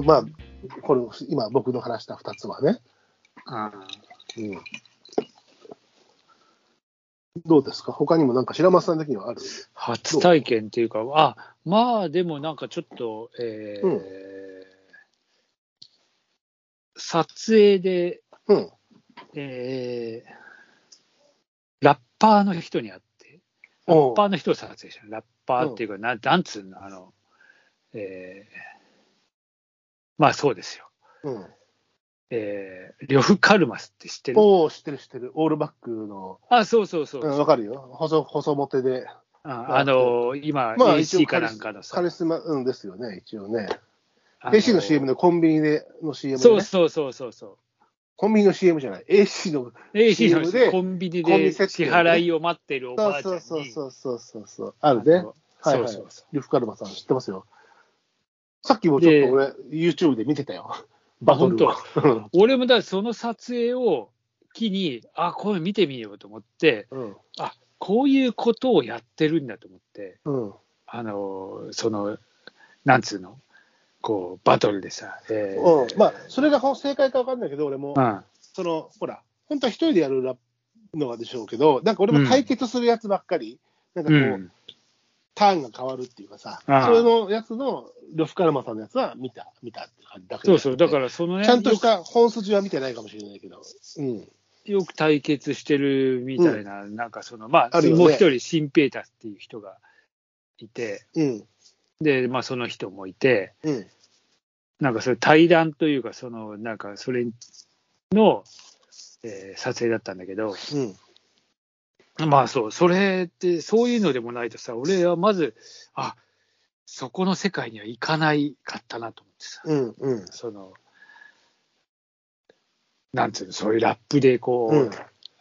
ど、まあ、これ、今僕の話した2つはね。あうん。どうですか？他にもなんか白松さん的にはある？初体験っていうか、あまあでもなんかちょっと、えーうん。撮影で、うん。えーラッパーの人に会って、ラッパーの人を撮影したの。ラッパーっていうか、なん。なんつうの、あの、えーまあそうですよ。うん。えー、呂布カルマスって知ってる？おお知ってる知ってる。オールバックの、あ、そうそうそう。うん、わかるよ。細、細モテで。ああの今、まあ一応 AC かなんかのさカリスマ、うんですよね、一応ね。あ AC の CM でコンビニでの CM で、ね。そうそうそうそうそう。コンビニの CM じゃない。AC の。AC CM でのコンビニで支払いを待ってるおばそうあちゃんに。そうそうそうそうそう。あるね。はいはい。そうそうそう。リュフカルマさん知ってますよ。さっきもちょっと俺、YouTube で見てたよ。バトルを。うん俺もだその撮影を機に、あ、これ見てみようと思って、うん。あこういうことをやってるんだと思って、うん。あの、その、なんつうの、こう、バトルでさ、えーうん、まあ、それが正解か分かんないけど、俺も、うんその、ほら、本当は一人でやるラのはでしょうけど、なんか俺も対決するやつばっかり、なんかこう、うんターンが変わるっていうかさ、それのやつの、呂布カルマさんのやつは見た、見たって感じだけど、そうそう、だからそのね、ちゃんとしよた本筋は見てないかもしれないけど、うん。くよく対決してるみたいな、なんかその、まあ、あねもう一人、シンペータスっていう人がいて、うん。で、まあ、その人もいて、うん。なんかそれ対談というか、その、なんかそれの、えー撮影だったんだけど、うん。まあそう、それって、そういうのでもないとさ、俺はまず、あそこの世界には行かないかったなと思ってさ、うん。うん。その、なんつうの、そういうラップでこう、うん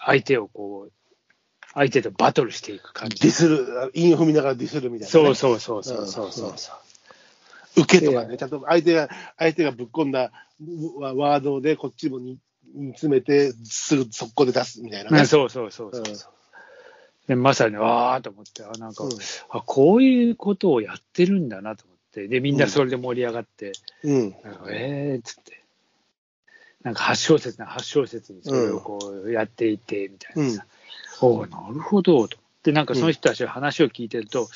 相手をこう、相手とバトルしていく感じ。ディスる、韻を踏みながらディスるみたいな、そうね。そうそうそうそうそう受けとかね、ちゃんと相手が、相手がぶっ込んだワワードでこっちもに煮詰めて、すぐ速攻で出すみたいなね。ねそうそうそうそう。うんでまさに、わーと思って、あなんか、うんあ、こういうことをやってるんだなと思って、で、みんなそれで盛り上がって、うん。なんかえーっつって、なんか8小節な8小節にそれをこうやっていて、みたいなさ、おーなるほど、と。で、なんかその人たちの話を聞いてると、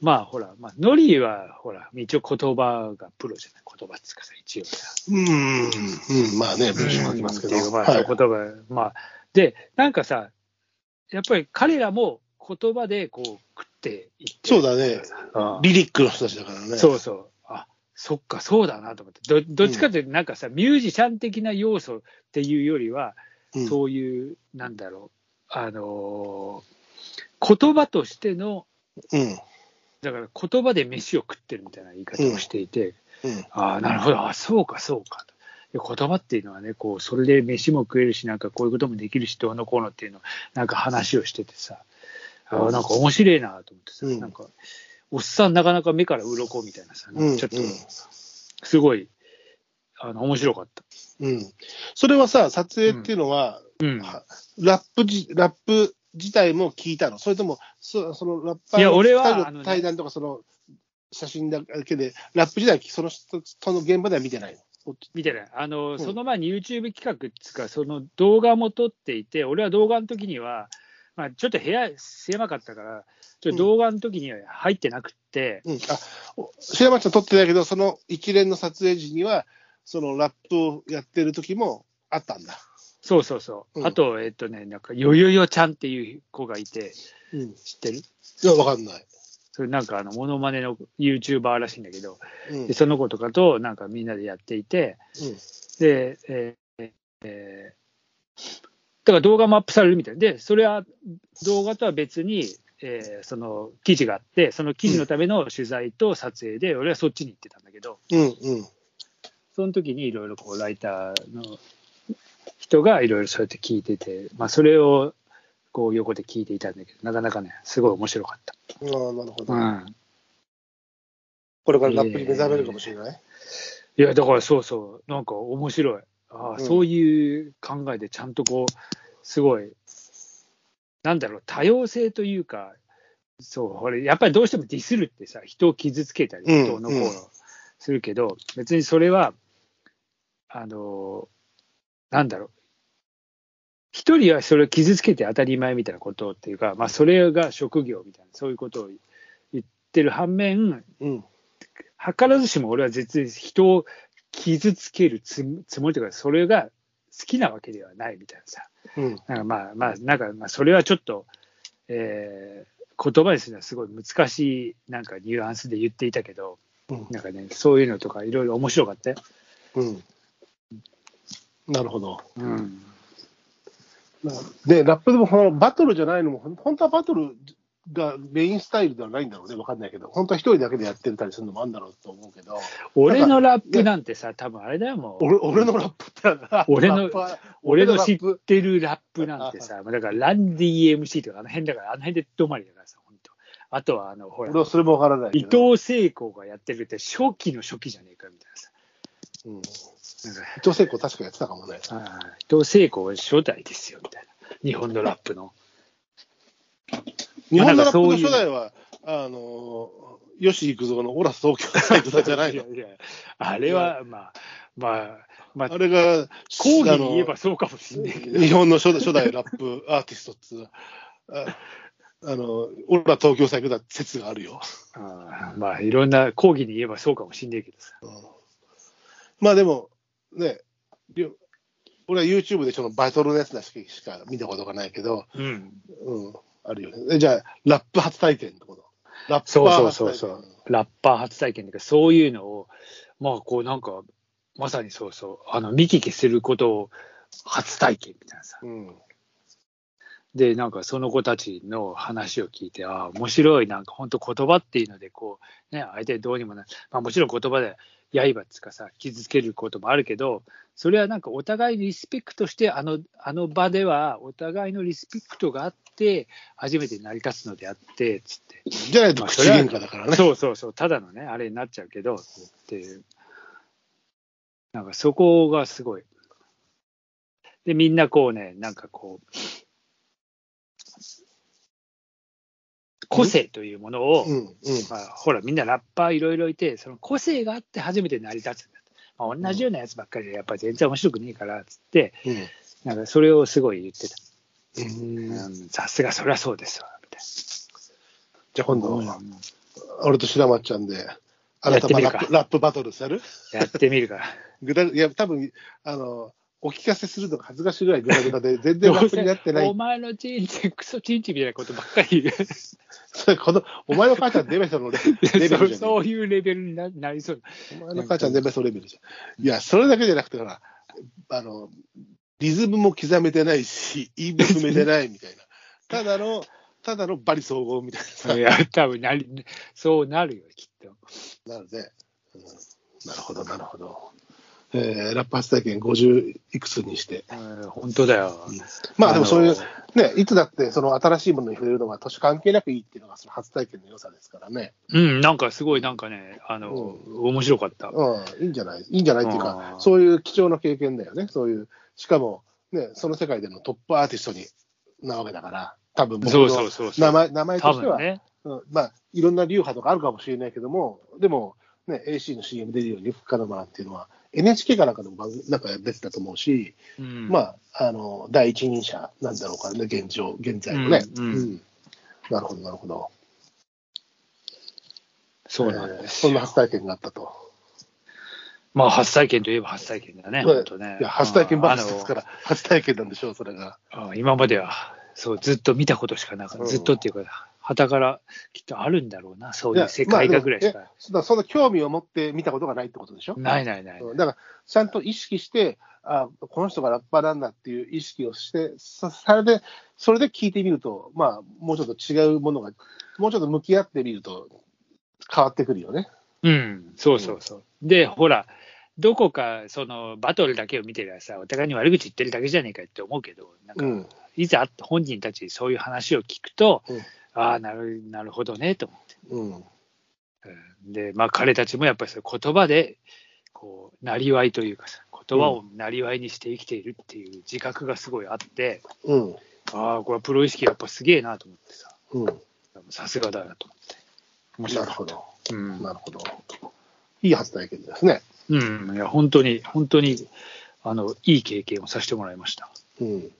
まあほら、まあ、ノリはほら、一応言葉がプロじゃない、言葉っつうかさ、一応さ。うん。うん。うん。まあね、文章書きますけど。まあ、はい言葉、まあ、で、なんかさ、やっぱり彼らも言葉でこう食っていってそうだね。うんリリックの人たちだからね。そうそう。あ、そっか、そうだなと思って。どどっちかというと、なんかさ、ミュージシャン的な要素っていうよりは、うん。そういう、なんだろう、あのー言葉としての、うん。だから言葉で飯を食ってるみたいな言い方をしていて、うん。ああ、なるほど、あそうか、そうか言葉っていうのはね、こう、それで飯も食えるし、なんかこういうこともできるし、どうのこうのっていうのを、なんか話をしててさ、ああ、なんか面白いなと思ってさ、うんなんか、おっさんなかなか目から鱗みたいなさ、なちょっとうん、すごい、あの、面白かった。うん。それはさ、撮影っていうのは、うん。はラップじ、ラップ自体も聞いたの？それとも、そそのラッパーいや俺は二人あの対談とか、その写真だけで、ラップ自体はその人その現場では見てないのみたいな、あの、ん。その前に YouTube 企画っていうか、その動画も撮っていて、俺は動画の時には、まあ、ちょっと部屋狭かったから、ちょっと動画の時には入ってなくって、うん、あお白松さん撮ってないけど、その一連の撮影時には、そのラップをやってる時もあったんだ。そうそうそう。うん。あと、えっとね、なんか、よよよちゃんっていう子がいて、うん、知ってる？いや、わかんない。それなんか、あの、モノマネの YouTuber らしいんだけど、うん。でその子とかと、なんかみんなでやっていて、うん。で、えーえーだから動画もアップされるみたい。で、それは動画とは別に、えーその記事があって、その記事のための取材と撮影で、俺はそっちに行ってたんだけど、うんうん。その時にいろいろこうライターの人がいろいろそうやって聞いてて、まあ、それをこう横で聞いていたんだけど、なかなかね、すごい面白かった。ああ、なるほど。うん、これからラップに目覚めるかもしれない？いや、だからそうそう、なんか面白い。ああ、うんそういう考えでちゃんとこう、すごい、なんだろう、多様性というか、そう、これ、やっぱりどうしてもディスるってさ、人を傷つけたり、うんどうのこうするけど、別にそれは、あの、なんだろう。一人はそれを傷つけて当たり前みたいなことっていうか、まあ、それが職業みたいな、そういうことを言ってる反面、うん。図らずしも俺は絶対人を傷つけるつつもりというか、それが好きなわけではないみたいなさ。うん。なんかまあまあ、なんかまあそれはちょっと、えー言葉にするのはすごい難しいなんかニュアンスで言っていたけど、うんなんかね、そういうのとかいろいろ面白かったよ。うん。なるほど。うん。で、ラップでもこのバトルじゃないのも、本当はバトルがメインスタイルではないんだろうね、わかんないけど、本当は一人だけでやってたりするのもあるんだろうと思うけど、俺のラップなんてさ、多分あれだよ、もう。俺俺のラップって俺の俺の知ってるラップなんてさ、だからランディ MC とかあの辺だから、あの辺で止まりだからさ、本当。あとは、あの、ほらそれもわからないけ伊ど。藤聖子がやってるって初期の初期じゃねえかみたいなさ。うん、伊藤聖子確かやってたかもね。伊藤聖子初代ですよ、みたいな。日本のラップの。日本のラップの初代は、あの、吉幾三のオラス東京サイトじゃないの？い。やいやあれは、まあ、まあ、まあ、あれが、講義に言えあばそうかもしれないけどの。日本の初初代ラップ アーティストっつうああの、オラ東京サイトだ説があるよ。ああまあ、いろんな講義に言えばそうかもしれないけどさ。まあでも、ね、俺は YouTube でそのバトルのやつだししか見たことがないけど、うん。うん、あるよね。えじゃあ、ラップ初体験ってこと？ラッパーそうそう初体験そうそう。ラッパー初体験とか、そういうのを、まあ、こうなんか、まさにそうそう、あの、見聞きすることを初体験みたいなさ。うん。で、なんかその子たちの話を聞いて、ああ、面白い、なんか本当言葉っていうので、こう、ね、相手どうにもない、まあもちろん言葉で刃っつかさ、傷つけることもあるけど、それはなんかお互いリスペクトして、あの、あの場ではお互いのリスペクトがあって、初めて成り立つのであって、つって。じゃないと口喧嘩だからね。そうそうそう、ただのね、あれになっちゃうけど、っていう。なんかそこがすごい。で、みんなこうね、なんかこう、個性というものを、うん、うん。まあ、ほら、みんなラッパーいろいろいて、その個性があって初めて成り立つんだと。まあ、同じようなやつばっかりで、やっぱ全然面白くねえから、つって、うんなんかそれをすごい言ってた。さすがそりゃそうですわ、みたいじゃあ今度、な。俺と白松ちゃんで、あなたラップラップバトルする？やってみるから。ぐだいや、多分あの、お聞かせするのが恥ずかしいぐらいぐだぐだで、全然ラップになってなおい。前のチンチン、クソチンチンみたいなことばっかり言う。そ れこのお前の母ちゃんデベソのレレベルじゃ そうん。そういうレベルにななりそう。お前の母ちゃんデベソレベルじゃん。いや、それだけじゃなくて、ほら、あの、リズムも刻めてないし、言いも踏めてないみたいな。ただの、ただのバリ総合みたいなさい。や、多分なり、そうなるよ、きっと。なので、うんなるほど、なるほど。えーラップ初体験50いくつにして。うん本当だよ。まあでもそういうね、いつだってその新しいものに触れるのが年関係なくいいっていうのがその初体験の良さですからね。うん、なんかすごい、なんかね、あの、面白かった。うん、いいんじゃない？いいんじゃない？っていうあかー、そういう貴重な経験だよね。そういう、しかも、ね、その世界でのトップアーティストになわけだから、多分僕そうそのうそうそう。名前名前としては、ね。うん、まあ、いろんな流派とかあるかもしれないけども、でも、ね、AC の CM 出るように、復活のマンっていうのは、NHK かなんかでもなんか出てたと思うし、うん、まあ、あの、第一人者なんだろうからね、現状、現在のね。うんうんなるほど、なるほど。そうなんでえー。そんな初体験があったと。まあ、初体験といえば初体験だね、まあ本当ね。いや、初体験バあのースですから、初体験なんでしょう、それが。あ今までは、そう、ずっと見たことしかなかった。うんずっとっていうか、旗からきっとあるんだろうな、そういう世界がぐらいしか。まあそんな興味を持って見たことがないってことでしょ？ないないない。うんだから、ちゃんと意識して、あこの人がラッパーなんだっていう意識をして、そそれで、それで聞いてみると、まあ、もうちょっと違うものが、もうちょっと向き合ってみると、変わってくるよね。うん、そうそうそう。で、ほら、どこかそのバトルだけを見てりゃさ、お互いに悪口言ってるだけじゃねえかって思うけど、なんか、うん。いざ本人たちにそういう話を聞くと、うんああ、なるなるほどねと思って。うん。うんで、まあ、彼たちもやっぱりそ言葉で、こう、なりわいというかさ、言葉をなりわいにして生きているっていう自覚がすごいあって、うん。ああ、これはプロ意識やっぱすげえなと思ってさ、うん。さすがだなと思って。面白。なるほど。うんなるほど。いい初体験ですね。うん、いや、本当に、本当に、あの、いい経験をさせてもらいました。うん